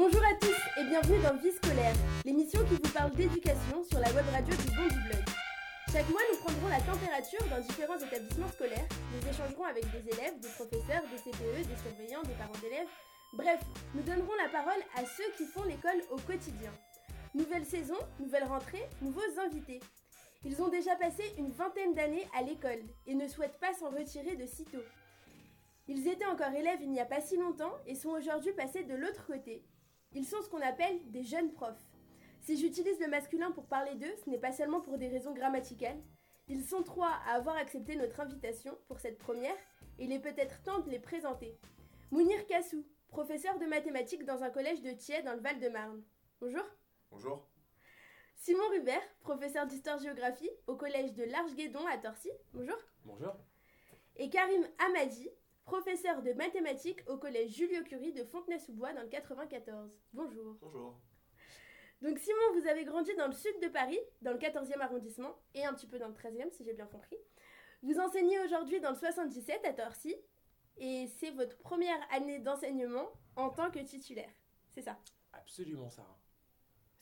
Bonjour à tous et bienvenue dans Vie scolaire, l'émission qui vous parle d'éducation sur la web radio du Bon du Blog. Chaque mois, nous prendrons la température dans différents établissements scolaires. Nous échangerons avec des élèves, des professeurs, des CPE, des surveillants, des parents d'élèves. Bref, nous donnerons la parole à ceux qui font l'école au quotidien. Nouvelle saison, nouvelle rentrée, nouveaux invités. Ils ont déjà passé une vingtaine d'années à l'école et ne souhaitent pas s'en retirer de sitôt. Ils étaient encore élèves il n'y a pas si longtemps et sont aujourd'hui passés de l'autre côté. Ils sont ce qu'on appelle des jeunes profs. Si j'utilise le masculin pour parler d'eux, ce n'est pas seulement pour des raisons grammaticales. Ils sont trois à avoir accepté notre invitation pour cette première et il est peut-être temps de les présenter. Mounir Kassou, professeur de mathématiques dans un collège de Thiers dans le Val-de-Marne. Bonjour. Bonjour. Simon Rubert, professeur d'histoire-géographie au collège de l'Arche-Guédon à Torcy. Bonjour. Bonjour. Et Karim Hamadi, professeur de mathématiques au collège Julio Curie de Fontenay-sous-Bois dans le 94. Bonjour. Bonjour. Donc Simon, vous avez grandi dans le sud de Paris, dans le 14e arrondissement et un petit peu dans le 13e si j'ai bien compris. Vous enseignez aujourd'hui dans le 77 à Torcy et c'est votre première année d'enseignement en tant que titulaire. C'est ça? Absolument Sarah.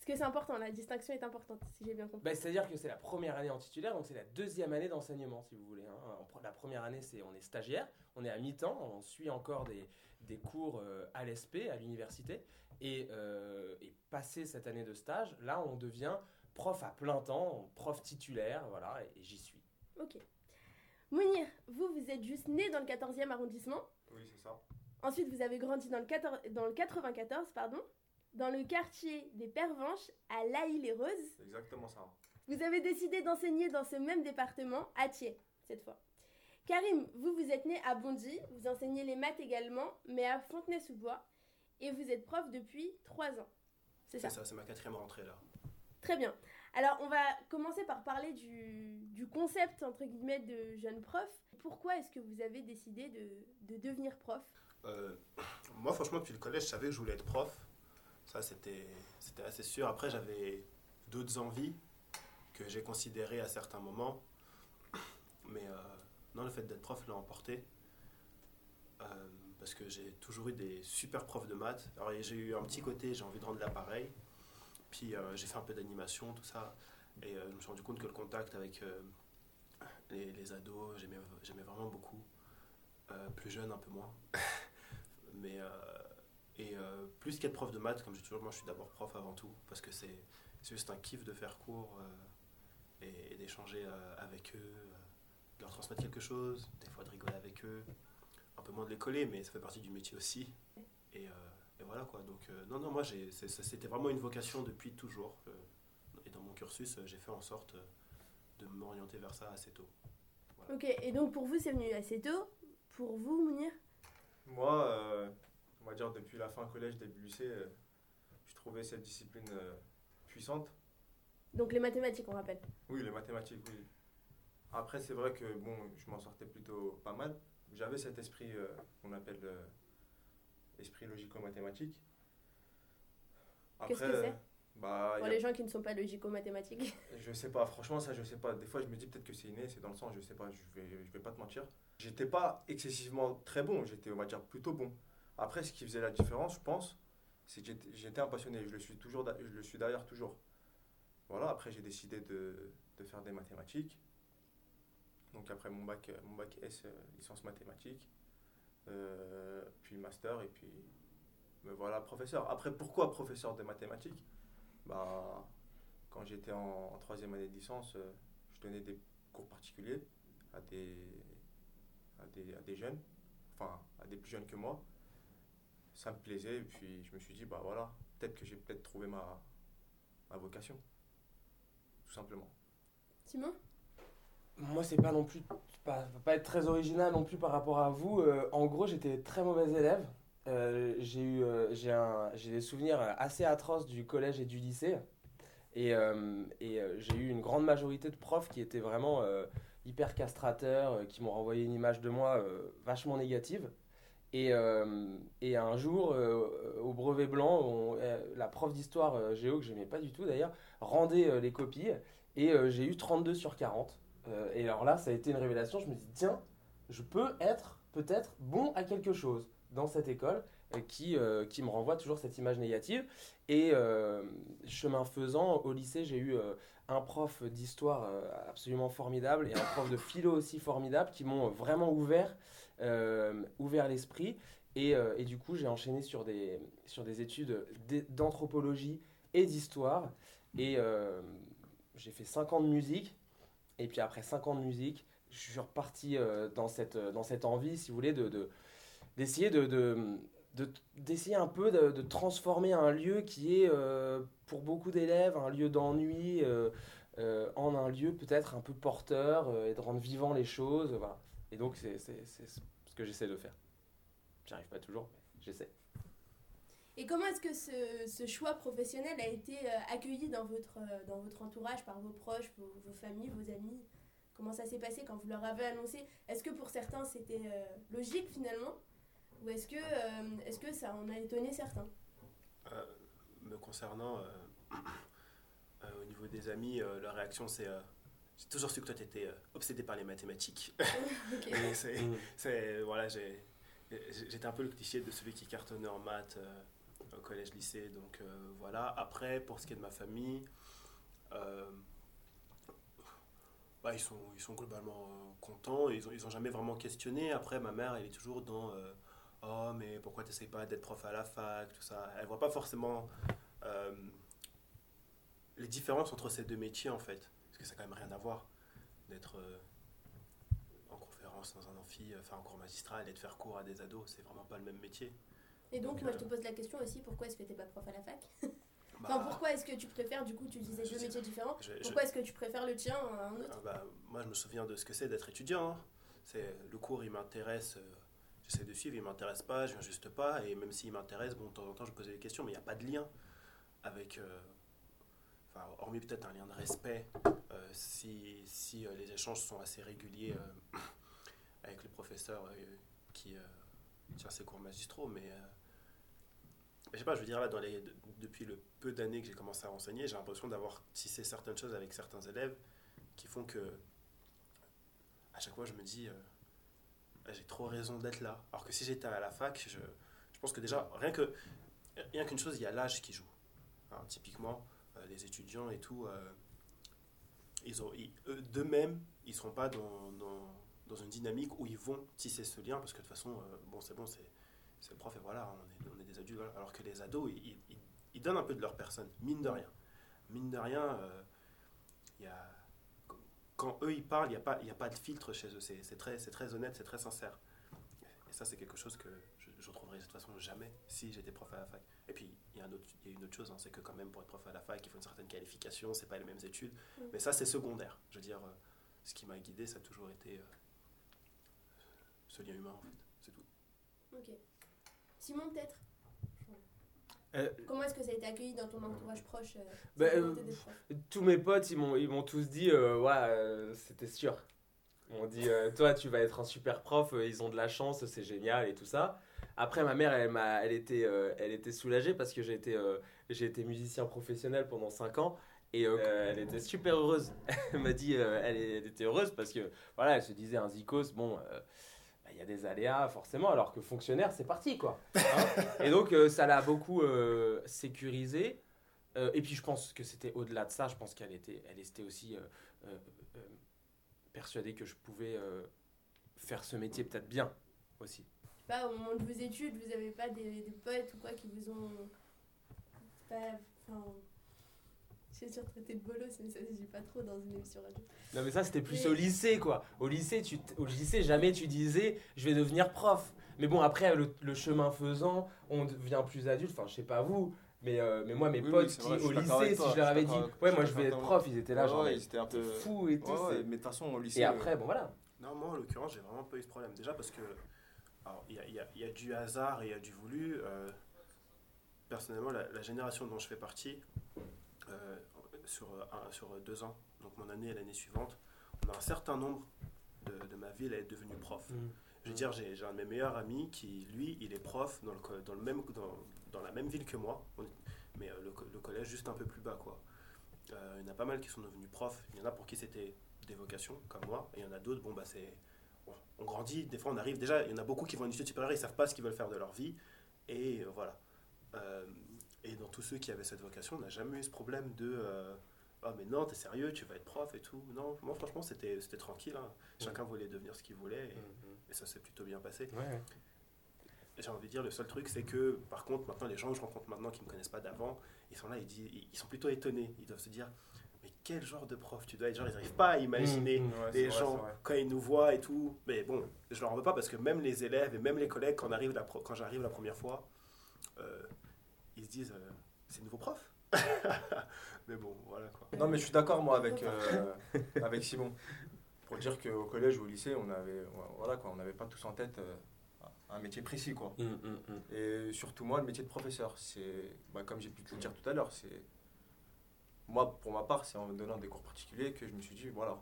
Que c'est important, la distinction est importante si j'ai bien compris. Bah, C'est-à-dire que c'est la première année en titulaire, donc c'est la deuxième année d'enseignement si vous voulez. hein. La première année, c'est on est stagiaire, on est à mi-temps, on suit encore des, des cours euh, à l'ESP, à l'université. Et, euh, et passé cette année de stage, là on devient prof à plein temps, prof titulaire, voilà, et, et j'y suis. Ok. Mounir, vous, vous êtes juste né dans le 14e arrondissement. Oui, c'est ça. Ensuite, vous avez grandi dans le, 14 dans le 94, pardon, dans le quartier des Pervenches à Laïle-les-Roses. C'est exactement ça. Vous avez décidé d'enseigner dans ce même département, à Thiers, cette fois. Karim, vous, vous êtes né à Bondy, vous enseignez les maths également, mais à Fontenay-sous-Bois, et vous êtes prof depuis 3 ans. C'est ça C'est ça, c'est ma quatrième rentrée là. Très bien. Alors, on va commencer par parler du, du concept, entre guillemets, de jeune prof. Pourquoi est-ce que vous avez décidé de, de devenir prof? Euh, moi, franchement, depuis le collège, je savais que je voulais être prof. Ça, c'était assez sûr. Après, j'avais d'autres envies que j'ai considérées à certains moments. Mais euh, non, le fait d'être prof l'a emporté. Euh, parce que j'ai toujours eu des super profs de maths. Alors, j'ai eu un petit côté, j'ai envie de rendre l'appareil. Puis, euh, j'ai fait un peu d'animation, tout ça. Et je me suis rendu compte que le contact avec les, les ados, j'aimais vraiment beaucoup. Plus jeune, un peu moins. Mais et euh, plus qu'être prof de maths, comme j'ai toujours, moi je suis d'abord prof avant tout, parce que c'est c'est juste un kiff de faire cours euh, et, et d'échanger euh, avec eux, euh, de leur transmettre quelque chose, des fois de rigoler avec eux, un peu moins de les coller, mais ça fait partie du métier aussi. Et, euh, et voilà quoi. Donc euh, non non, moi c'était vraiment une vocation depuis toujours. euh, et dans mon cursus, j'ai fait en sorte euh, de m'orienter vers ça assez tôt. Ok, et donc pour vous, c'est venu assez tôt. Pour vous, Mounir? Moi, euh, on va dire depuis la fin collège, début lycée, euh, je trouvais cette discipline euh, puissante. Donc les mathématiques, on rappelle. Oui, les mathématiques, oui. Après, c'est vrai que bon, je m'en sortais plutôt pas mal. J'avais cet esprit euh, qu'on appelle euh, esprit logico-mathématique. Qu'est-ce Après, que c'est bah, Pour a- les gens qui ne sont pas logico-mathématiques. Je sais pas, franchement, ça je sais pas. Des fois, je me dis peut-être que c'est inné, c'est dans le sang, je sais pas, je vais, je vais pas te mentir. J'étais pas excessivement très bon, j'étais, on va dire, plutôt bon. Après, ce qui faisait la différence, je pense, c'est que j'étais- un passionné, je le suis toujours, je le suis d'ailleurs toujours. Voilà, après, j'ai décidé de, de faire des mathématiques. Donc, après mon bac, mon bac S, euh, licence mathématiques, euh, puis master, et puis me voilà professeur. Après, pourquoi professeur de mathématiques? Bah, quand j'étais en, en troisième année de licence, euh, je donnais des cours particuliers à des, à des, à des jeunes, enfin à des plus jeunes que moi. Ça me plaisait et puis je me suis dit, bah voilà, peut-être que j'ai peut-être trouvé ma, ma vocation. Tout simplement. Simon? Moi, c'est pas non plus, pas, pas être très original non plus par rapport à vous. Euh, en gros, j'étais très mauvais élève. Euh, j'ai eu, euh, j'ai un, j'ai des souvenirs assez atroces du collège et du lycée. Et, euh, et euh, j'ai eu une grande majorité de profs qui étaient vraiment euh, hyper castrateurs, euh, qui m'ont renvoyé une image de moi euh, vachement négative. Et, euh, et un jour, euh, au brevet blanc, euh, la prof d'histoire géo, que j'aimais pas du tout d'ailleurs, rendait les copies. Et j'ai eu 32 sur 40. Euh, et alors là, ça a été une révélation. Je me dis, tiens, je peux être peut-être bon à quelque chose dans cette école. qui, qui me renvoient toujours cette image négative. Et chemin faisant, au lycée, j'ai eu un prof d'histoire absolument formidable et un prof de philo aussi formidable qui m'ont vraiment ouvert, ouvert l'esprit. Et, euh, et du coup, j'ai enchaîné sur des, sur des études d'anthropologie et d'histoire. Et euh, j'ai fait 5 ans de musique. Et puis après 5 ans de musique, je suis reparti euh, dans, cette, dans cette envie, si vous voulez, de, de- d'essayer de, de- d'essayer un peu de, transformer un lieu qui est, euh, pour beaucoup d'élèves, un lieu d'ennui euh, euh, en un lieu peut-être un peu porteur euh, et de rendre vivant les choses. Voilà. Et donc, c'est, c'est, c'est ce que j'essaie de faire. J'y arrive pas toujours, mais j'essaie. Et comment est-ce que ce, ce choix professionnel a été euh, accueilli dans votre, euh, dans votre entourage, par vos proches, vos, vos familles, vos amis? Comment ça s'est passé quand vous leur avez annoncé? Est-ce que pour certains c'était euh, logique finalement? Ou est-ce que, euh, est-ce que ça en a étonné certains? Euh, me concernant, euh, euh, au niveau des amis, euh, leur réaction c'est euh, J'ai toujours su que toi tu étais obsédé par les mathématiques. C'est- Mm. c'est- voilà, j'ai- j'étais un peu le cliché de celui qui cartonnait en maths euh, au collège-lycée. Donc euh, voilà. Après, pour ce qui est de ma famille, euh, bah, ils, sont, ils sont globalement euh, contents. Ils n'ont ils ont jamais vraiment questionné. Après, ma mère, elle est toujours dans euh, Oh, mais pourquoi tu n'essayes pas d'être prof à la fac Tout ça. Elle voit pas forcément euh, les différences entre ces deux métiers en fait. Parce que ça n'a quand même rien à voir d'être. euh, en conférence dans un amphi, euh, enfin en cours magistral et de faire cours à des ados, c'est vraiment pas le même métier. Et donc, Donc, moi euh, je te pose la question aussi pourquoi est-ce que t'es pas prof à la fac? Bah, Enfin, pourquoi est-ce que tu préfères, du coup, tu disais deux métiers différents je- je- Pourquoi est-ce que tu préfères le tien à un autre? Ah bah, moi je me souviens de ce que c'est d'être étudiant. hein. C'est le cours il m'intéresse, euh, j'essaie de suivre, il m'intéresse pas, je viens juste pas, et même s'il m'intéresse, bon de temps en temps je posais des questions, mais il n'y a pas de lien avec, euh, enfin hormis peut-être un lien de respect, euh, si, si euh, les échanges sont assez réguliers euh, avec le professeur euh, qui tient ses cours magistraux, mais je sais pas, je veux dire là, dans les, de- depuis le peu d'années que j'ai commencé à enseigner, j'ai l'impression d'avoir tissé certaines choses avec certains élèves qui font que à chaque fois je me dis Ah, j'ai trop raison d'être là. Alors que si j'étais à la fac, je, je pense que déjà, rien que rien qu'une chose, il y a l'âge qui joue. Hein, typiquement, les étudiants et tout, ils eux, d'eux-mêmes, ils seront pas dans, dans, dans une dynamique où ils vont tisser ce lien parce que de toute façon, euh, bon, c'est bon, c'est c'est le prof et voilà, on est, on est des adultes. Alors que les ados, ils, ils- donnent un peu de leur personne, mine de rien. Mine de rien, euh, quand eux ils parlent, il n'y a, pas- y a pas de filtre chez eux. C'est c'est très, c'est très honnête, c'est très sincère. Et ça, c'est quelque chose que je ne retrouverai de toute façon jamais si j'étais prof à la fac. Et puis, il y, a un autre- il y a une autre chose, hein, c'est que quand même pour être prof à la fac, il faut une certaine qualification, c'est pas les mêmes études. Mm. Mais ça, c'est secondaire. Je veux dire, euh, ce qui m'a guidé, ça a toujours été euh, ce lien humain, en fait. C'est tout. Ok. Simon, peut-être? Euh, Comment est-ce que ça a été accueilli dans ton entourage proche euh, Bah, euh, tous mes potes, ils m'ont, ils m'ont tous dit, euh, ouais, euh, c'était sûr. Ils m'ont dit, euh, toi, tu vas être un super prof, ils ont de la chance, c'est génial et tout ça. Après, ma mère, elle, m'a, elle, était, euh, elle était soulagée parce que j'ai été, euh, j'ai été musicien professionnel pendant 5 ans. Et euh, elle était super heureuse. elle m'a dit, elle, elle était heureuse parce que, voilà, elle se disait, un zikos, bon, bah, il y a des aléas forcément, alors que fonctionnaire, c'est parti, quoi. Hein et donc, ça l'a beaucoup sécurisé. Euh, et puis je pense que c'était au-delà de ça, je pense qu'elle était, elle était aussi persuadée que je pouvais faire ce métier peut-être bien aussi. Pas, au moment de vos études, vous avez pas des, des potes ou quoi qui vous ont. Pas. Enfin. J'ai surtraité de bolos, mais ça se dit pas trop dans une émission radio. Non mais ça c'était plus Mais- au lycée quoi. Au lycée, tu, au lycée jamais tu disais je vais devenir prof. Mais bon après le, le chemin faisant, on devient plus adulte. Enfin je sais pas vous, mais, euh, mais moi mes Oui, potes oui, qui au lycée si je leur avais dit ouais moi je vais être prof, ils étaient là Ouais, genre ouais, ils étaient un peu. t'es fou et tout. Ouais, ouais, c'est- mais de toute façon, au lycée. Et après bon voilà. Non, moi en l'occurrence, j'ai vraiment pas eu ce problème. Déjà parce que. Il y a, y y du hasard et il y a du voulu. Euh, personnellement, la, la génération dont je fais partie, euh, sur, un- sur deux ans, donc mon année et l'année suivante, on a un certain nombre de, de ma ville à être devenu prof. Je veux dire, j'ai un de mes meilleurs amis qui, lui, il est prof dans, le, dans, le même, dans, dans la même ville que moi, mais euh, le, le collège juste un peu plus bas, quoi. Il y en a pas mal qui sont devenus profs. Il y en a pour qui c'était des vocations, comme moi, et il y en a d'autres, bon, bah, c'est. On grandit, des fois on arrive. Déjà, il y en a beaucoup qui vont à une étude supérieure, ils savent pas ce qu'ils veulent faire de leur vie. Et euh, voilà. Euh, et dans tous ceux qui avaient cette vocation, on n'a jamais eu ce problème de euh, Ah, mais non, t'es sérieux, tu vas être prof et tout. Non, moi, franchement, c'était tranquille. hein. Chacun voulait devenir ce qu'il voulait et, et ça s'est plutôt bien passé. Ouais. J'ai envie de dire, le seul truc, c'est que, par contre, maintenant, les gens que je rencontre maintenant qui ne me connaissent pas d'avant, ils sont là, ils, disent, ils sont plutôt étonnés. Ils doivent se dire, mais quel genre de prof tu dois être Genre, ils n'arrivent pas à imaginer Mmh, Ouais, les vrai, gens c'est vrai. quand ils nous voient et tout. Mais bon, je leur en veux pas parce que même les élèves et même les collègues, quand, on arrive la pro- quand j'arrive la première fois, euh, ils se disent, euh, c'est nouveau prof? Mais bon, voilà quoi. Non, mais je suis d'accord, moi, avec, euh, avec Simon. Pour dire qu'au collège ou au lycée, on avait, voilà, quoi, on n'avait pas tous en tête euh, un métier précis. Quoi. Hum. Et surtout, moi, le métier de professeur, c'est, bah, comme j'ai pu te le dire tout à l'heure, c'est. Moi, pour ma part, c'est en me donnant des cours particuliers que je me suis dit, voilà,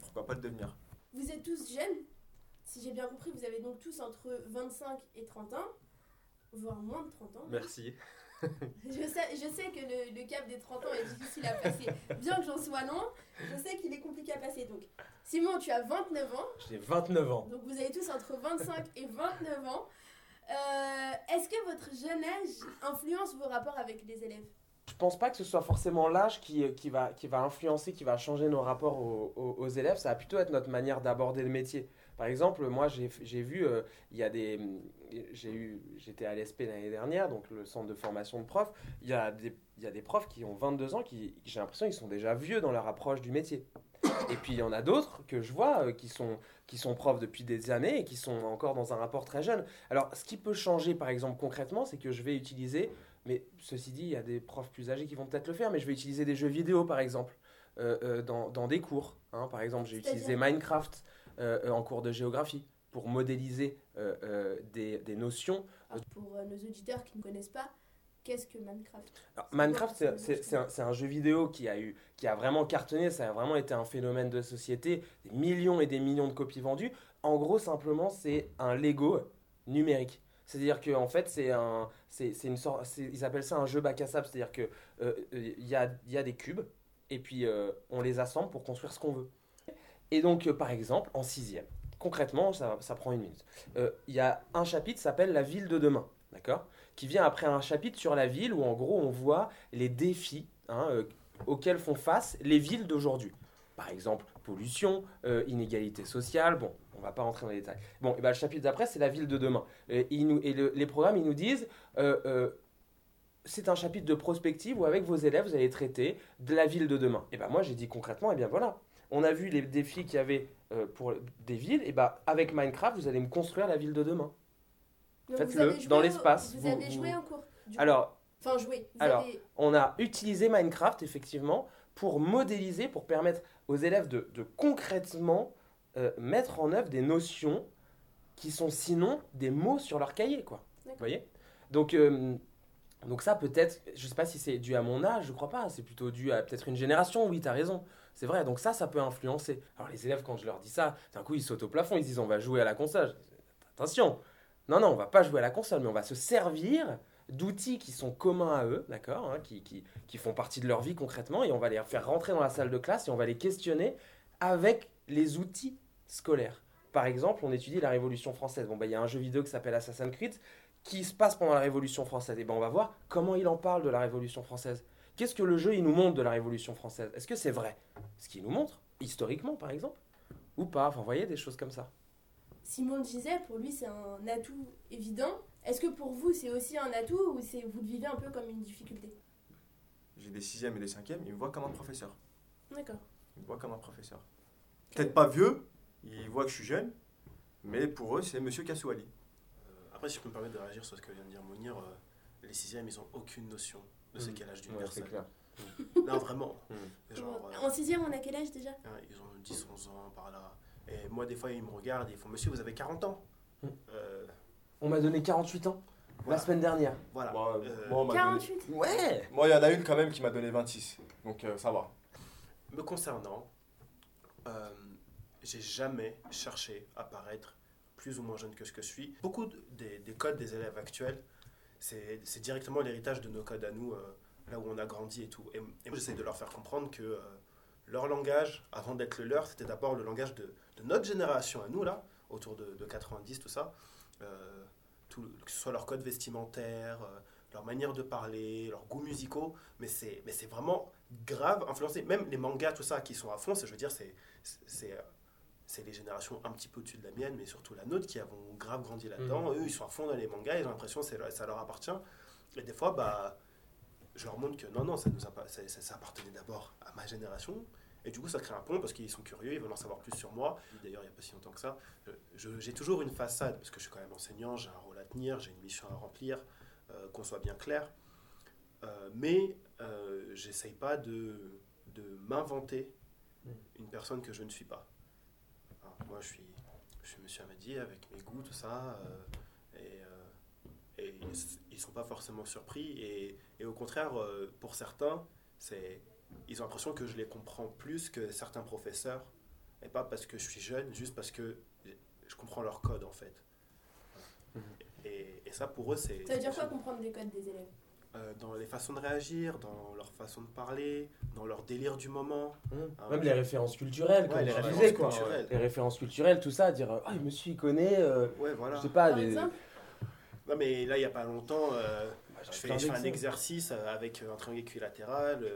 pourquoi pas le devenir. Vous êtes tous jeunes. Si j'ai bien compris, vous avez donc tous entre 25 et 30 ans, voire moins de 30 ans. Merci. Je sais, je sais que le, le cap des 30 ans est difficile à passer. Bien que j'en sois non, je sais qu'il est compliqué à passer. Donc, Simon, tu as 29 ans. J'ai 29 ans. Donc, vous avez tous entre 25 et 29 ans. Euh, Est-ce que votre jeune âge influence vos rapports avec les élèves? Je pense pas que ce soit forcément l'âge qui, qui, va, influencer, qui va changer nos rapports aux, élèves. Ça va plutôt être notre manière d'aborder le métier. Par exemple, moi, j'ai vu, euh, il y a des, j'étais à l'ESP l'année dernière, donc le centre de formation de profs. Il y a des, profs qui ont 22 ans, qui, j'ai l'impression qu'ils sont déjà vieux dans leur approche du métier. Et puis il y en a d'autres que je vois euh, qui sont profs depuis des années et qui sont encore dans un rapport très jeune. Alors, ce qui peut changer, par exemple, concrètement, c'est que je vais utiliser mais ceci dit, il y a des profs plus âgés qui vont peut-être le faire, mais je vais utiliser des jeux vidéo par exemple, euh, euh, dans, dans des cours. hein. Par exemple, j'ai utilisé Minecraft euh, en cours de géographie pour modéliser euh, des, des notions. Alors, Pour euh, nos auditeurs qui ne connaissent pas, qu'est-ce que Minecraft? Alors, Minecraft, c'est- un, un jeu vidéo qui a, eu, qui a vraiment cartonné, ça a vraiment été un phénomène de société, des millions et des millions de copies vendues. En gros, simplement, c'est un Lego numérique. C'est-à-dire qu'en en fait, c'est un, c'est une sorte, ils appellent ça un jeu bac à sable. C'est-à-dire que euh, il y, a, y a des cubes et puis euh, on les assemble pour construire ce qu'on veut. Et donc, euh, par exemple, en sixième, concrètement, ça, ça prend une minute. Il y a un chapitre s'appelle La ville de demain, d'accord? Qui vient après un chapitre sur la ville où en gros on voit les défis hein, auxquels font face les villes d'aujourd'hui. Par exemple, pollution, euh, inégalité sociale, bon, on va pas rentrer dans les détails. Bon, et ben, le chapitre d'après, c'est la ville de demain. Et, ils nous, et le- les programmes, ils nous disent, euh, euh, c'est un chapitre de prospective où avec vos élèves, vous allez traiter de la ville de demain. Et ben moi, j'ai dit concrètement, et bien voilà, on a vu les défis qu'il y avait euh, pour des villes, et ben avec Minecraft, vous allez me construire la ville de demain. Faites-le dans l'espace, Vous, vous- avez joué en cours Alors, Enfin, joué. Vous Alors, avez- on a utilisé Minecraft, effectivement, pour modéliser, pour permettre aux élèves de, de concrètement euh, mettre en œuvre des notions qui sont sinon des mots sur leur cahier, quoi. Vous voyez? Donc, euh, donc ça, peut-être, je sais pas si c'est dû à mon âge, je crois pas, c'est plutôt dû à peut-être une génération, oui, tu as raison. C'est vrai, donc ça, ça peut influencer. Alors les élèves, quand je leur dis ça, d'un coup, ils sautent au plafond, ils disent on va jouer à la console. Attention, non, non, on va pas jouer à la console, mais on va se servir d'outils qui sont communs à eux, d'accord, hein, qui, qui, qui font partie de leur vie concrètement, et on va les faire rentrer dans la salle de classe et on va les questionner avec les outils scolaires. Par exemple, on étudie la Révolution française. Bon, bah, il y a un jeu vidéo qui s'appelle Assassin's Creed qui se passe pendant la Révolution française. Et ben, on va voir comment il en parle de la Révolution française. Qu'est-ce que le jeu il nous montre de la Révolution française? Est-ce que c'est vrai? Ce qu'il nous montre, historiquement par exemple? Ou pas? Enfin, vous voyez, des choses comme ça. Simon disait, pour lui, c'est un atout évident. Est-ce que pour vous, c'est aussi un atout ou c'est vous le vivez un peu comme une difficulté? J'ai des sixièmes et des cinquièmes, ils me voient comme un professeur. D'accord. Ils me voient comme un professeur. Peut-être pas vieux, ils voient que je suis jeune, mais pour eux, c'est Monsieur Kassouali. Euh, après, si je peux me permettre de réagir sur ce que vient de dire Mounir, euh, les sixièmes, ils ont aucune notion de c'est Mm. quel âge d'une Ouais, personne. c'est clair. Non, vraiment. Mm. Genre, euh, En sixième, on a quel âge déjà? Hein, ils ont 10, 11 ans par là. Et moi, des fois, ils me regardent et ils font Monsieur, vous avez 40 ans? Mm. Euh, On m'a donné 48 ans voilà. la semaine dernière. Voilà. Moi, Euh, moi, on m'a donné- 48 Ouais Moi, il y en a une quand même qui m'a donné 26, donc euh, ça va. Me concernant, euh, j'ai jamais cherché à paraître plus ou moins jeune que ce que je suis. Beaucoup de- des, des codes des élèves actuels, c'est c'est directement l'héritage de nos codes à nous, euh, là où on a grandi et tout. Et, et moi, j'essaie de leur faire comprendre que euh, leur langage, avant d'être le leur, c'était d'abord le langage de, de notre génération à nous, là, autour de, de 90, tout ça. Euh, tout, que ce soit leur code vestimentaire, euh, leur manière de parler, leurs goûts musicaux, mais c'est, mais c'est vraiment grave influencé. Même les mangas, tout ça, qui sont à fond, c'est, je veux dire, c'est, c'est, euh, c'est les générations un petit peu au-dessus de la mienne, mais surtout la nôtre, qui avons grave grandi là-dedans. Eux, ils sont à fond dans les mangas, et j'ai l'impression que ça leur appartient. Et des fois, bah, je leur montre que non, non, ça, nous ça- ça appartenait d'abord à ma génération. Et du coup, ça crée un pont parce qu'ils sont curieux, ils veulent en savoir plus sur moi. D'ailleurs, il n'y a pas si longtemps que ça. je- J'ai toujours une façade parce que je suis quand même enseignant, j'ai un rôle à tenir, j'ai une mission à remplir, euh, qu'on soit bien clair. Euh, mais euh, j'essaye pas de, de m'inventer Mm. une personne que je ne suis pas. Alors, moi, je suis, je suis monsieur Amadi avec mes goûts, tout ça. euh, et euh, et ils ne sont pas forcément surpris. Et, et au contraire, euh, pour certains, c'est, ils ont l'impression que je les comprends plus que certains professeurs. Et pas parce que je suis jeune, juste parce que je comprends leur code en fait. Mhm. Et, et ça, pour eux, c'est. Ça veut dire quoi comprendre les codes des élèves? Euh, Dans les façons de réagir, dans leur façon de parler, dans leur délire du moment. Hum. Ah, Même les références culturelles, Ouais, comme les tu références disais, quoi. culturelles. Les références culturelles, tout ça, dire Ah, monsieur, il connaît, euh, Ouais, voilà. je sais pas, des. Non, mais là, il n'y a pas longtemps, euh, Bah, je fais, je fais un exercice euh, avec euh, un triangle équilatéral.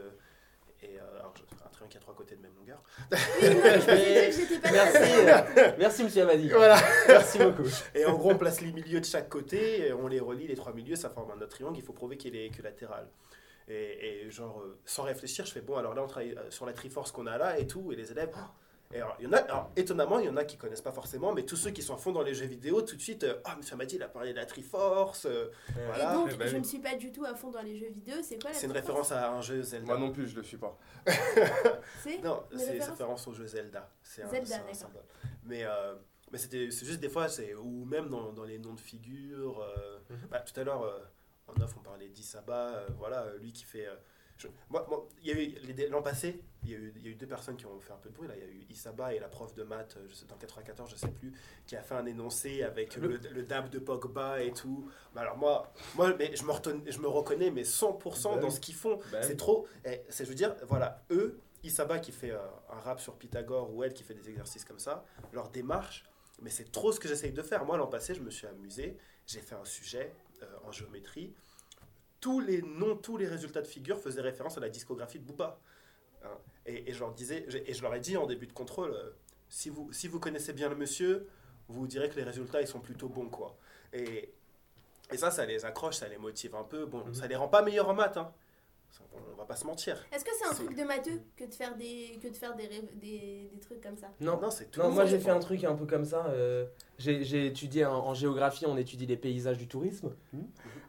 Et euh, alors, je- un triangle qui a trois côtés de même longueur. Oui, pas Merci, euh, merci monsieur Amadi. Voilà. Merci beaucoup. Et en gros, on place les milieux de chaque côté, et on les relie, les trois milieux, ça forme un autre triangle, il faut prouver qu'il est équilatéral. Et, et genre, euh, sans réfléchir, je fais, bon, alors là, on travaille euh, sur la Triforce qu'on a là et tout, et les élèves... oh. Et alors, il y en a, alors, étonnamment, il y en a qui connaissent pas forcément, mais tous ceux qui sont à fond dans les jeux vidéo, tout de suite, euh, ah, monsieur Amadi, il a parlé de la Triforce, euh, Voilà. Et donc, Eh ben je ne suis pas du tout à fond dans les jeux vidéo. C'est quoi la c'est une référence à un jeu Zelda. Moi non plus, je le suis pas. C'est Non, Une c'est référence référence au jeu Zelda. C'est un, Zelda, un d'accord. symbole. Mais, euh, mais c'était, c'est juste des fois, c'est, ou même dans, dans les noms de figures. euh, Mhm. bah, tout à l'heure, euh, en off, on parlait d'Isaba. euh, voilà, lui qui fait. euh, je- moi, moi, il y a eu, l'an passé, il y, a eu, il y a eu deux personnes qui ont fait un peu de bruit. Là. Il y a eu Isaba et la prof de maths, euh, je sais, dans 94, je sais plus, qui a fait un énoncé avec le, le dab de Pogba et tout. Mais alors moi, moi mais je, me reton- je me reconnais mais 100% Bah dans ce qu'ils font. Bah C'est trop. eh, c'est, je veux dire, voilà, eux, Isaba qui fait euh, un rap sur Pythagore ou elle qui fait des exercices comme ça, leur démarche, mais c'est trop ce que j'essaye de faire. Moi, l'an passé, je me suis amusé, j'ai fait un sujet euh, en géométrie. Tous les noms, tous les résultats de figures faisaient référence à la discographie de Booba. Hein. Et, et je leur disais, et je leur ai dit en début de contrôle, euh, si, vous, si vous connaissez bien le monsieur, vous direz que les résultats ils sont plutôt bons quoi. Et, et ça, ça les accroche, ça les motive un peu. Bon, Mhm. ça les rend pas meilleurs en maths, hein. On va pas se mentir. Est-ce que c'est un C'est- truc de matheux que de faire des, que de faire des, rêves- des, des trucs comme ça Non, Non, c'est tout. non moi j'ai fait un truc un peu comme ça. euh, j'ai j'ai étudié en, en géographie, on étudie les paysages du tourisme.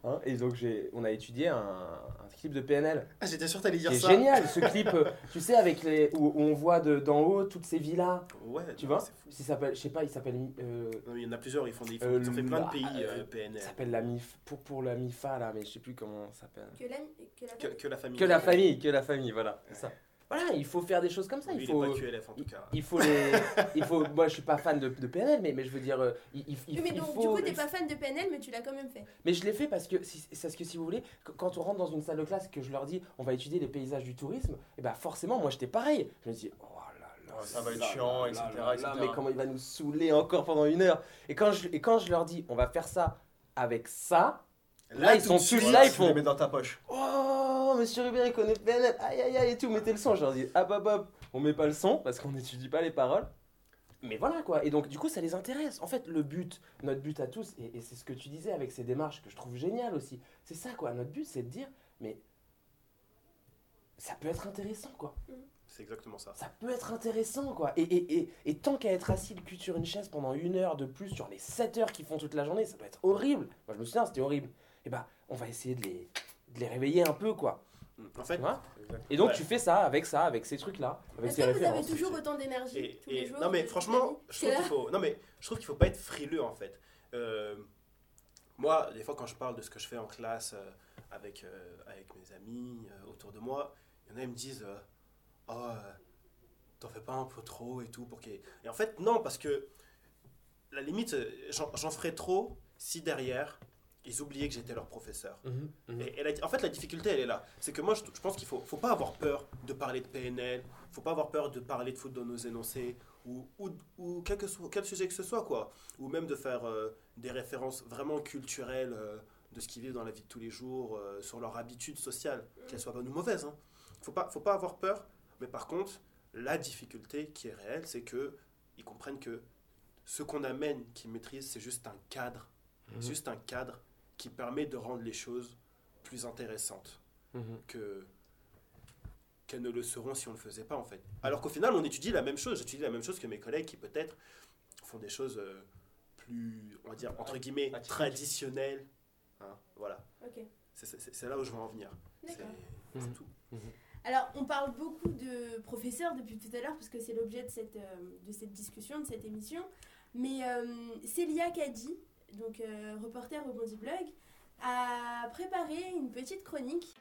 Hein, et donc j'ai- on a étudié un, un clip de PNL. Ah, j'étais sûr que t'allais dire ça. génial, ce clip, euh, tu sais, avec les, où, où on voit de- d'en haut toutes ces villas. Ouais, Tu non, vois c'est s'appelle, je sais pas, il s'appelle. euh, Non, il y en a plusieurs, ils, font des, ils, font- Euh, ils ont fait plein de pays, euh, euh, PNL. ça s'appelle la MIF, pour, pour la MIFA là, mais je sais plus comment ça s'appelle. Que la, que la Que, que la famille. Que la famille, que la famille, voilà, ça. Voilà, il faut faire des choses comme ça. Lui, il il faut, est pas QLF en tout cas. il faut les, il faut. Moi, je suis pas fan de, de PNL, mais, mais je veux dire, euh, il, il, mais donc, faut. du coup, t'es pas fan de PNL, mais tu l'as quand même fait. Mais je l'ai fait parce que, si, c'est parce que si vous voulez, qu- quand on rentre dans une salle de classe et que je leur dis, on va étudier les paysages du tourisme, et ben forcément, moi, j'étais pareil. Je me dis, oh là là, ça va être là chiant, là etc., là là, etc. Mais comment il va nous saouler encore pendant une heure? Et quand je, et quand je leur dis, on va faire ça avec ça, Là, ils sont tous là, ils tu les mets dans ta poche. Oh, monsieur Rubert, il connaît PNL, aïe aïe aïe et tout, mettez le son. Je leur dis, hop hop hop, on met pas le son parce qu'on n'étudie pas les paroles. Mais voilà quoi, et donc du coup ça les intéresse. En fait, le but, notre but à tous, et, et c'est ce que tu disais avec ces démarches que je trouve génial aussi, c'est ça quoi, notre but c'est de dire, mais ça peut être intéressant quoi. C'est exactement ça. Ça peut être intéressant quoi. Et, et, et, et tant qu'à être assis le cul sur une chaise pendant une heure de plus sur les 7 heures qu'ils font toute la journée, ça doit être horrible. Moi je me souviens, c'était horrible. Et bah, on va essayer de les, de les réveiller un peu quoi. En fait, Et donc Ouais. tu fais ça avec ça, avec ces trucs-là, avec ces que vous avez références. toujours autant d'énergie Et, les jours non mais franchement, je trouve qu'il faut, non mais je trouve qu'il faut pas être frileux en fait. Euh, moi, des fois quand je parle de ce que je fais en classe euh, avec euh, avec mes amis euh, autour de moi, il y en a ils me disent, euh, oh, euh, t'en fais pas un peu trop et tout pour qu'il. Et en fait non parce que la limite, j'en j'en ferais trop si derrière ils oubliaient que j'étais leur professeur. Mhm, mhm. Et, et la- en fait, la difficulté, elle est là. C'est que moi, je, je pense qu'il faut, faut pas avoir peur de parler de PNL, faut pas avoir peur de parler de foot dans nos énoncés. ou, ou, ou quel, que soit, quel sujet que ce soit, quoi. Ou même de faire euh, des références vraiment culturelles euh, de ce qu'ils vivent dans la vie de tous les jours, euh, sur leurs habitudes sociales, qu'elles soient bonnes ou mauvaises. Hein. Faut pas, faut pas avoir peur, mais par contre, la difficulté qui est réelle, c'est que ils comprennent que ce qu'on amène, qu'ils maîtrisent, c'est juste un cadre, Mhm. juste un cadre qui permet de rendre les choses plus intéressantes Mhm. que qu'elles ne le seront si on ne le faisait pas en fait. Alors qu'au final, on étudie la même chose. J'étudie la même chose que mes collègues qui peut-être font des choses euh, plus, on va dire entre guillemets, traditionnelles. Hein, voilà. Ok, C'est- là où je veux en venir. C'est Mhm. tout. Alors, on parle beaucoup de professeurs depuis tout à l'heure, parce que c'est l'objet de cette, euh, de cette discussion, de cette émission. Mais euh, Célia Kadi, donc euh, reporter au Bondi Blog, a préparé une petite chronique.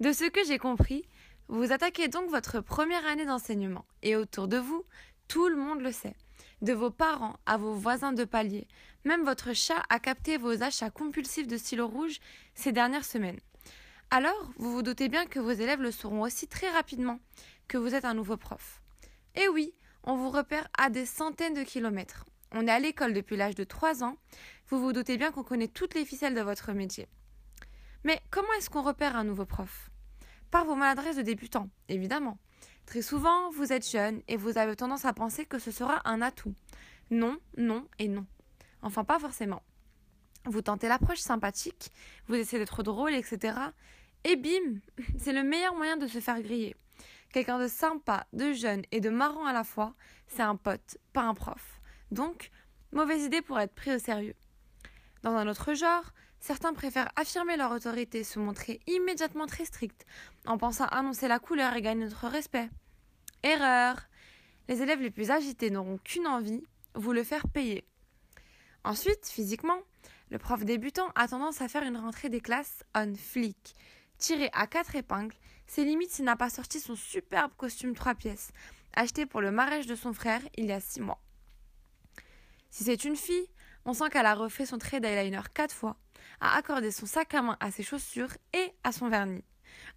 De ce que j'ai compris, vous attaquez donc votre première année d'enseignement. Et autour de vous, tout le monde le sait. De vos parents à vos voisins de palier, même votre chat a capté vos achats compulsifs de stylo rouge ces dernières semaines. Alors, vous vous doutez bien que vos élèves le sauront aussi très rapidement que vous êtes un nouveau prof. Et oui, on vous repère à des centaines de kilomètres. On est à l'école depuis l'âge de 3 ans. Vous vous doutez bien qu'on connaît toutes les ficelles de votre métier. Mais comment est-ce qu'on repère un nouveau prof? Par vos maladresses de débutant, évidemment. Très souvent, vous êtes jeune et vous avez tendance à penser que ce sera un atout. Non, non et non. Enfin, pas forcément. Vous tentez l'approche sympathique, vous essayez d'être drôle, etc. Et bim, c'est le meilleur moyen de se faire griller. Quelqu'un de sympa, de jeune et de marrant à la fois, c'est un pote, pas un prof. Donc, mauvaise idée pour être pris au sérieux. Dans un autre genre, certains préfèrent affirmer leur autorité, se montrer immédiatement très strict, en pensant annoncer la couleur et gagner notre respect. Erreur Les élèves les plus agités n'auront qu'une envie, vous le faire payer. Ensuite, physiquement, le prof débutant a tendance à faire une rentrée des classes on flic, tiré à quatre épingles, c'est limite s'il n'a pas sorti son superbe costume trois pièces, acheté pour le mariage de son frère il y a six mois. Si c'est une fille, on sent qu'elle a refait son trait d'eyeliner quatre fois, a accordé son sac à main à ses chaussures et à son vernis.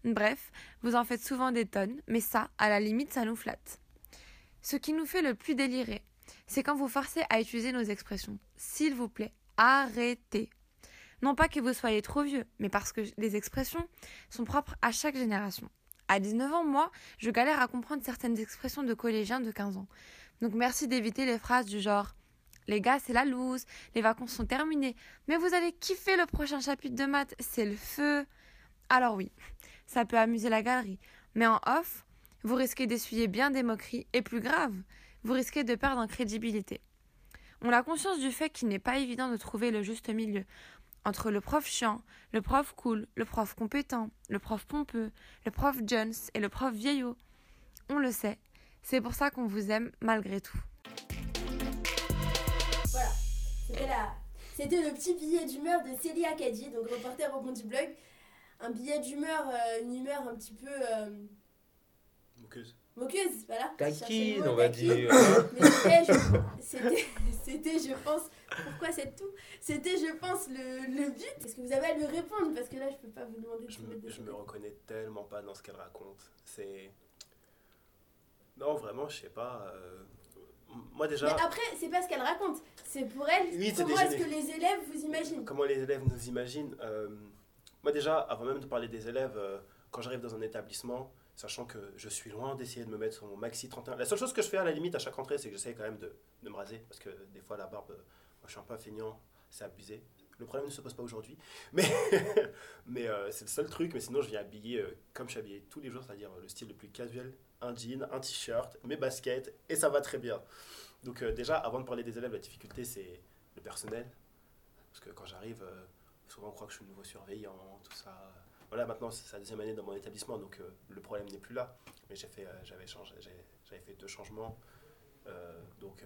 Bref, vous en faites souvent des tonnes, mais ça, à la limite, ça nous flatte. Ce qui nous fait le plus délirer, c'est quand vous forcez à utiliser nos expressions. S'il vous plaît, arrêtez. Non pas que vous soyez trop vieux, mais parce que les expressions sont propres à chaque génération. À 19 ans, moi, je galère à comprendre certaines expressions de collégiens de 15 ans. Donc merci d'éviter les phrases du genre les gars, c'est la loose, les vacances sont terminées, mais vous allez kiffer le prochain chapitre de maths, c'est le feu. Alors oui, ça peut amuser la galerie, mais en off, vous risquez d'essuyer bien des moqueries, et plus grave, vous risquez de perdre en crédibilité. On a conscience du fait qu'il n'est pas évident de trouver le juste milieu entre le prof chiant, le prof cool, le prof compétent, le prof pompeux, le prof Jones et le prof vieillot. On le sait, c'est pour ça qu'on vous aime malgré tout. Voilà, c'était le petit billet d'humeur de Célia Kadi, donc reporter au Bondi Blog. Un billet d'humeur, euh, une humeur un petit peu euh, Moqueuse. Moqueuse, voilà. Taquine, on va taquine. dire. Mais c'était, je, c'était, je pense, pourquoi c'est tout? C'était, je pense, le, le but. Est-ce que vous avez à lui répondre? Parce que là, je peux pas vous demander de Je me, je me reconnais tellement pas dans ce qu'elle raconte. C'est. Non, vraiment, je sais pas. euh, Moi déjà. Mais après, c'est pas ce qu'elle raconte. C'est pour elle. Oui, c'est comment des est-ce que les élèves vous imaginent Comment les élèves nous imaginent euh, Moi déjà, avant même de parler des élèves, euh, quand j'arrive dans un établissement, sachant que je suis loin d'essayer de me mettre sur mon maxi 31, la seule chose que je fais à la limite à chaque rentrée, c'est que j'essaie quand même de, de me raser, parce que des fois la barbe, euh, moi je suis un peu feignant, c'est abusé. Le problème ne se pose pas aujourd'hui, mais, mais euh, c'est le seul truc, mais sinon je viens habillé euh, comme je suis habillé tous les jours, c'est-à-dire euh, le style le plus casuel, un jean, un t-shirt, mes baskets, et ça va très bien. Donc déjà, avant de parler des élèves, la difficulté c'est le personnel, parce que quand j'arrive, souvent on croit que je suis le nouveau surveillant, tout ça. Voilà, maintenant c'est sa deuxième année dans mon établissement, donc euh, le problème n'est plus là. Mais j'ai fait, euh, j'avais changé, j'avais fait deux changements, euh, donc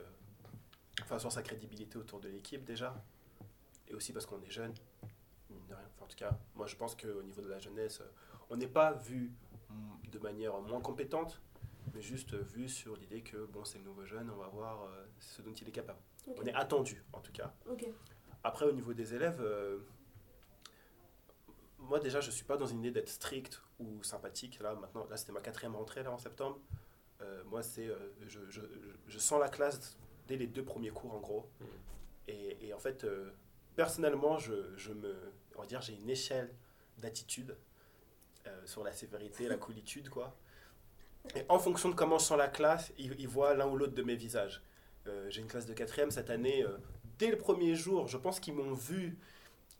enfin sur sa crédibilité autour de l'équipe déjà, et aussi parce qu'on est jeune, mine de rien. Enfin, en tout cas, moi je pense qu'au niveau de la jeunesse, on n'est pas vu de manière moins compétente, mais juste vu sur l'idée que bon c'est le nouveau jeune, on va voir ce dont il est capable. On est attendu en tout cas. Après, au niveau des élèves, moi déjà, je suis pas dans une idée d'être strict ou sympathique. Là, maintenant, là, c'était ma quatrième rentrée là en septembre. Euh, moi, c'est, euh, je, je, je sens la classe dès les deux premiers cours en gros. Mhm. Et, et en fait, euh, personnellement, je, je me, on va dire, j'ai une échelle d'attitude sur la sévérité, la coolitude, quoi. Et en fonction de comment je sens la classe, ils, ils voient l'un ou l'autre de mes visages. J'ai une classe de quatrième cette année. dès le premier jour, je pense qu'ils m'ont vu.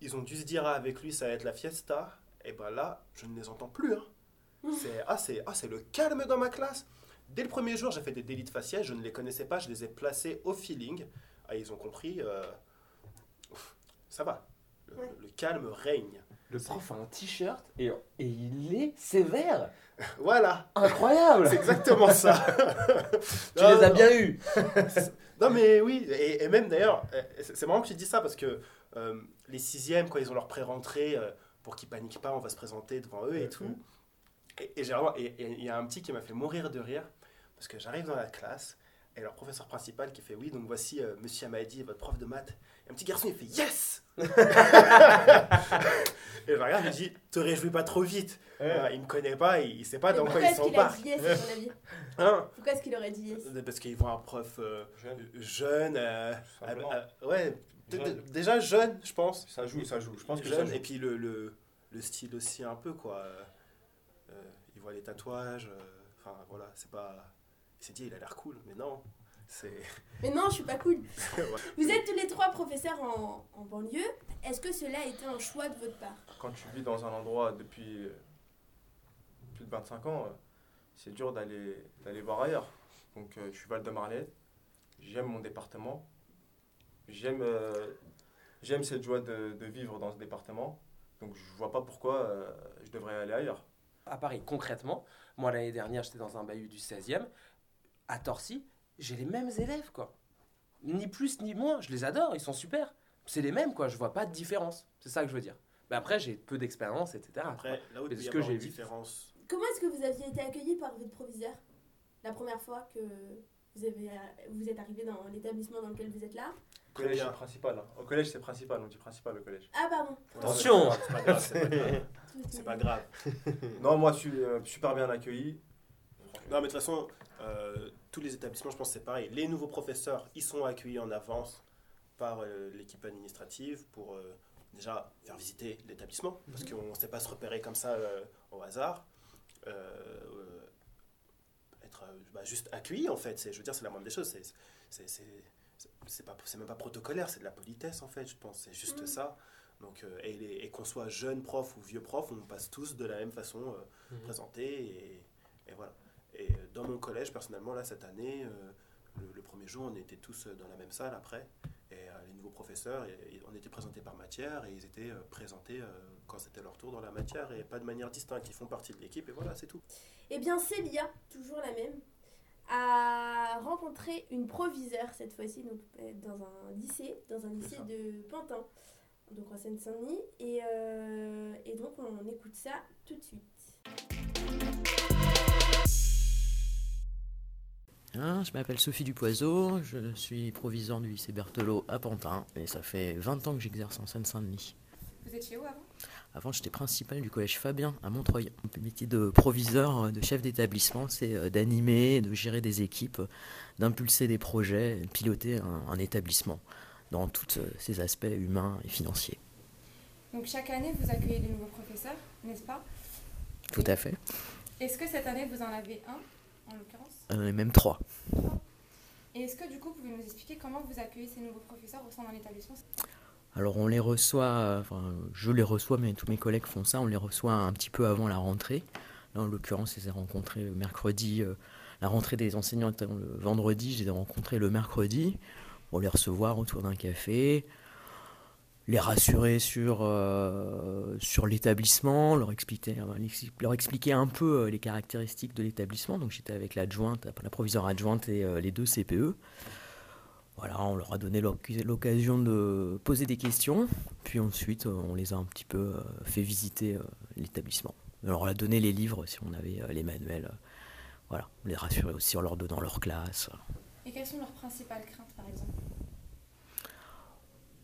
Ils ont dû se dire ah, avec lui, ça va être la fiesta. Et ben là, je ne les entends plus. hein. C'est ah, c'est ah, c'est le calme dans ma classe. Dès le premier jour, j'ai fait des délits de faciès. Je ne les connaissais pas. Je les ai placés au feeling. Ah, ils ont compris. euh, ouf, ça va. Le, Ouais. le calme règne. Le prof a un t-shirt et, et il est sévère. Voilà. Incroyable. C'est exactement ça. Tu les as bien eus. Non mais oui, et, et même d'ailleurs, c'est c'est marrant que tu dis ça parce que euh, les sixièmes, quand ils ont leur pré-rentrée, euh, pour qu'ils paniquent pas, on va se présenter devant eux et tout. Et, et j'ai vraiment- et- et il y a un petit qui m'a fait mourir de rire parce que j'arrive dans la classe et leur professeur principal qui fait oui, donc voici euh, Monsieur Amadi, votre prof de maths. Et un petit garçon il fait yes Et je regarde, il me dit te réjouis pas trop vite. Voilà, il me connaît pas, il, il sait pas Mais dans quoi pourquoi il est-ce qu'il a dit yes, à ton avis Hein? Pourquoi est-ce qu'il aurait dit yes? Parce qu'ils voient un prof euh, Jeune. jeune, euh, ouais. Déjà jeune, je pense. Ça joue, ça joue. Je pense que jeune, et puis le, le, le style aussi un peu, quoi. Euh, euh, il voit les tatouages, euh, enfin voilà, c'est pas. Il s'est dit, il a l'air cool, mais non, c'est. Mais non, je suis pas cool. Ouais. Vous êtes tous les trois professeurs en, en banlieue. Est-ce que cela a été un choix de votre part? Quand tu vis dans un endroit depuis euh, plus de 25 ans, c'est dur d'aller d'aller voir ailleurs. Donc euh, je suis Val-de-Marnay, j'aime mon département, j'aime euh, j'aime cette joie de, de vivre dans ce département. Donc je vois pas pourquoi euh, je devrais aller ailleurs. À Paris, concrètement, moi l'année dernière, j'étais dans un bahut du 16e. À Torcy, j'ai les mêmes élèves, quoi. Ni plus ni moins, je les adore, ils sont super. C'est les mêmes, quoi. Je vois pas de différence. C'est ça que je veux dire. Mais après, j'ai peu d'expérience, etc. Après, là où ce que j'ai une vu. différence. Comment est-ce que vous aviez été accueilli par votre proviseur la première fois que vous, avez, vous êtes arrivé dans l'établissement dans lequel vous êtes là Au collège, c'est principal. hein. Au collège, c'est principal. On dit principal au collège. Ah, pardon. Attention. C'est pas grave, c'est pas grave. Pas. Non, moi, je suis euh, super bien accueilli. Non, mais de toute façon, euh, tous les établissements, je pense que c'est pareil. Les nouveaux professeurs, ils sont accueillis en avance par euh, l'équipe administrative pour euh, déjà faire visiter l'établissement, parce qu'on ne sait pas se repérer comme ça euh, au hasard. Euh, être bah, juste accueilli, en fait, c'est, je veux dire, c'est la moindre des choses. C'est, c'est, c'est, c'est- c'est pas, c'est même pas protocolaire, c'est de la politesse, en fait, je pense. C'est juste Mhm. ça. Donc, euh, et, les- et qu'on soit jeune prof ou vieux prof, on passe tous de la même façon euh, Mhm. présentés et, et voilà. Et euh, dans mon collège, personnellement, là, cette année, euh, le, le premier jour, on était tous dans la même salle après. Et euh, les nouveaux professeurs, et- et on était présentés par matière et ils étaient euh, présentés euh, quand c'était leur tour dans la matière et pas de manière distincte. Ils font partie de l'équipe et voilà, c'est tout. Eh bien, Célia, toujours la même, a rencontré une proviseure cette fois-ci, donc euh, dans un lycée, dans un lycée de Pantin, donc en Seine-Saint-Denis. Et, euh, et donc, on écoute ça tout de suite. Hein, je m'appelle Sophie Dupoiseau, je suis proviseur du lycée Berthelot à Pantin et ça fait 20 ans que j'exerce en Seine-Saint-Denis. Vous étiez où avant? Avant, j'étais principal du collège Fabien à Montreuil. Le métier de proviseur, euh, de chef d'établissement, c'est euh, d'animer, de gérer des équipes, euh, d'impulser des projets, de piloter un, un établissement dans tous euh, ses aspects humains et financiers. Donc chaque année, vous accueillez de nouveaux professeurs, n'est-ce pas? Tout à fait. Est-ce que cette année, vous en avez un, en l'occurrence? Euh, même trois. Et est-ce que du coup, vous pouvez nous expliquer comment vous accueillez ces nouveaux professeurs au sein d'un établissement? Alors on les reçoit, euh, enfin je les reçois, mais tous mes collègues font ça, on les reçoit un petit peu avant la rentrée. Là en l'occurrence, je les ai rencontrés le mercredi, euh, la rentrée des enseignants étant le vendredi, je les ai rencontrés le mercredi, pour les recevoir autour d'un café, les rassurer sur, euh, l'établissement, leur expliquer, leur expliquer un peu euh, les caractéristiques de l'établissement. Donc j'étais avec l'adjointe, la proviseure adjointe et euh, les deux CPE. Voilà, on leur a donné l'oc- l'occasion de poser des questions, puis ensuite euh, on les a un petit peu euh, fait visiter euh, l'établissement. On leur a donné les livres si on avait les manuels. Voilà, on les rassurait aussi en leur donnant leur classe. Et quelles sont leurs principales craintes, par exemple?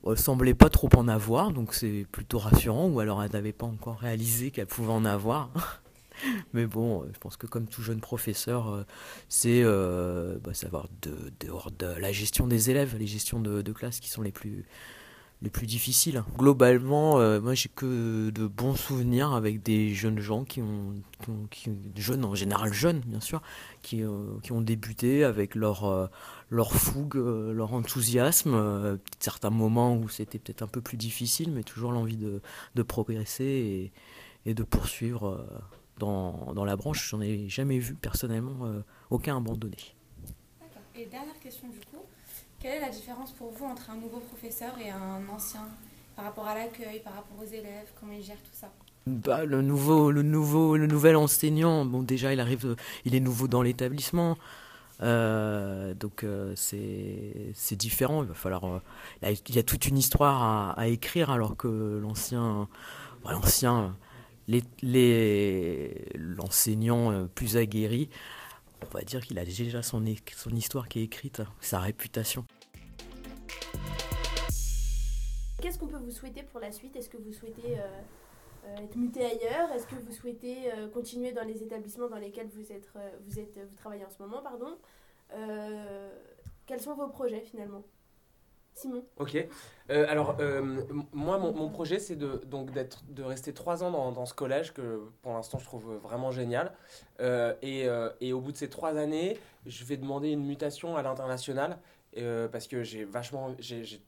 Elle semblait pas trop en avoir, donc c'est plutôt rassurant, ou alors elle n'avait pas encore réalisé qu'elle pouvait en avoir. Mais bon, je pense que comme tout jeune professeur, euh, c'est euh, bah, savoir de, de, la gestion des élèves, les gestions de, de classe qui sont les plus, les plus difficiles. Globalement, euh, moi j'ai que de bons souvenirs avec des jeunes gens qui ont, qui, jeunes en général jeunes bien sûr, qui, euh, qui ont débuté avec leur euh, leur fougue, euh, leur enthousiasme, euh, certains moments où c'était peut-être un peu plus difficile, mais toujours l'envie de, de progresser et, de poursuivre euh, dans, dans la branche. J'en ai jamais vu personnellement aucun abandonné. D'accord. Et dernière question du coup. Quelle est la différence pour vous entre un nouveau professeur et un ancien par rapport à l'accueil, par rapport aux élèves, comment ils gèrent tout ça? Bah, le nouveau, le nouveau, le nouvel enseignant, bon déjà il arrive, il est nouveau dans l'établissement, euh, donc euh, c'est différent. Il va falloir, euh, il y a toute une histoire à, à écrire alors que l'ancien, bah, l'ancien, l'enseignant plus aguerri on va dire qu'il a déjà son, histoire qui est écrite, sa réputation. Qu'est-ce qu'on peut vous souhaiter pour la suite? Est-ce que vous souhaitez euh, euh, être muté ailleurs? Est-ce que vous souhaitez euh, continuer dans les établissements dans lesquels vous, êtes, vous, êtes, vous travaillez en ce moment pardon? Quels sont vos projets finalement? Simon Ok. Euh, alors, euh, moi, mon, projet, c'est de, donc d'être, de rester trois ans dans, ce collège que pour l'instant je trouve vraiment génial. Euh, et, et, au bout de ces trois années, je vais demander une mutation à l'international parce que j'ai vachement,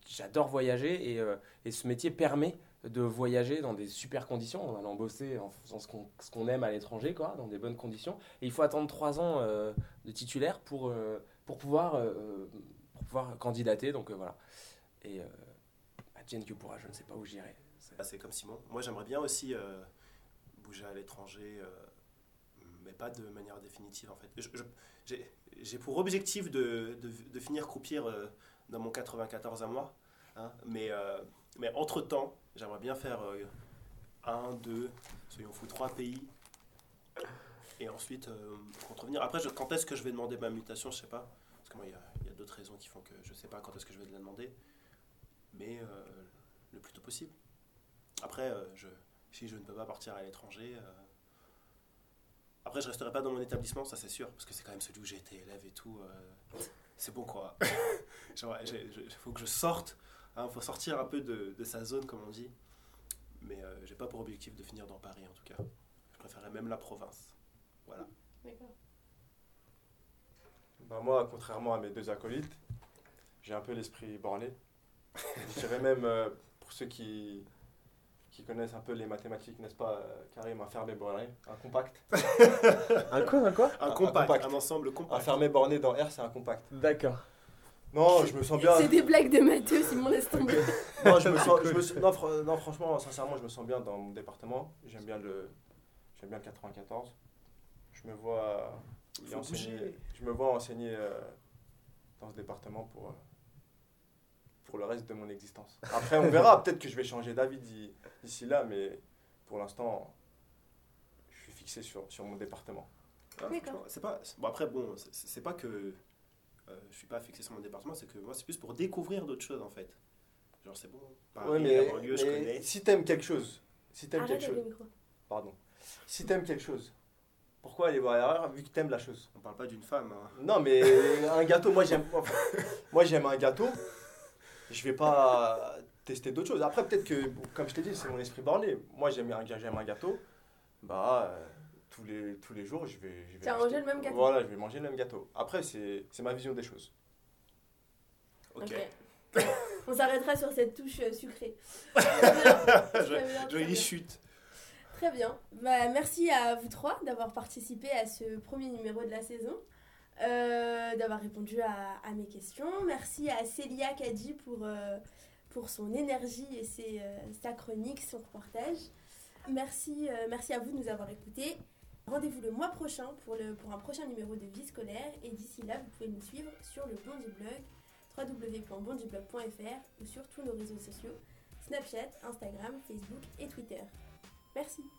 j'adore voyager et, et, ce métier permet de voyager dans des super conditions, en allant bosser, en faisant ce qu'on, ce qu'on aime à l'étranger, quoi, dans des bonnes conditions. Et il faut attendre trois ans de titulaire pour, pour pouvoir pour pouvoir candidater. Donc euh, voilà. Et euh, Diane que pourra, je ne sais pas où j'irai. C'est comme Simon. Moi, j'aimerais bien aussi euh, bouger à l'étranger, mais pas de manière définitive en fait. J'ai pour objectif de, de, finir croupir dans mon 94 à moi, hein, mais, mais entre-temps, j'aimerais bien faire un, deux, soyons fous, trois pays. Et ensuite, contrevenir. Après, quand est-ce que je vais demander ma mutation, je sais pas. Parce que moi, il y a d'autres raisons qui font que je sais pas quand est-ce que je vais la demander. Mais euh, le plus tôt possible. Après, euh, je, si je ne peux pas partir à l'étranger. Euh... Après, je resterai pas dans mon établissement, ça c'est sûr, parce que c'est quand même celui où j'ai été élève et tout. c'est bon quoi. Il faut que je sorte. Il hein, faut sortir un peu de, sa zone, comme on dit. Mais j'ai pas pour objectif de finir dans Paris en tout cas. Je préférerais même la province. Voilà. D'accord. Bah moi, contrairement à mes deux acolytes, j'ai un peu l'esprit borné. Je dirais même, euh, pour ceux qui, qui connaissent un peu les mathématiques, n'est-ce pas, euh, Karim, un fermé borné, un compact. un quoi Un quoi? Un, un, compact, un, compact, un ensemble compact. Un fermé borné dans R, c'est un compact. D'accord. Non, je me sens bien. C'est des blagues de matheux, Simon laisse tomber. non, je me sens, je me sens, non, fr non, franchement, sincèrement, je me sens bien dans mon département. J'aime bien le, j'aime bien le 94. Je me vois enseigner, je me vois enseigner euh, dans ce département pour, euh, pour le reste de mon existence. Après, on verra. Peut-être que je vais changer d'avis d'ici là, mais pour l'instant, je suis fixé sur, sur mon département. Ah, c'est pas, bon, après, bon, c'est pas que euh, je suis pas fixé sur mon département, c'est que moi, c'est plus pour découvrir d'autres choses en fait. Genre, c'est bon, Paris, ouais, mais, banlieue, mais je connais. si t'aimes quelque chose, si t'aimes quelque chose, pardon, si t'aimes quelque chose, pourquoi aller voir ailleurs vu que t'aimes la chose On parle pas d'une femme. Hein. Non, mais un gâteau, moi j'aime, moi j'aime un gâteau. Je vais pas tester d'autres choses. Après, peut-être que, comme je t'ai dit, c'est mon esprit borné. Moi, j'aime un, j'aime un gâteau. Bah, euh, tous les, tous les jours, je vais. Je vais tu vas manger le même gâteau Voilà, je vais manger le même gâteau. Après, c'est ma vision des choses. Ok. okay. On s'arrêtera sur cette touche euh, sucrée. Jolie chute. Très bien. Bah, merci à vous trois d'avoir participé à ce premier numéro de la saison. Euh, d'avoir répondu à, mes questions. Merci à Célia Kadi pour, euh, pour son énergie et ses, euh, sa chronique, son reportage. Merci, merci à vous de nous avoir écoutés. Rendez-vous le mois prochain pour, le, pour un prochain numéro de Vie scolaire. Et d'ici là, vous pouvez nous suivre sur le Bondi Blog, www.bondiblog.fr ou sur tous nos réseaux sociaux, Snapchat, Instagram, Facebook et Twitter. Merci.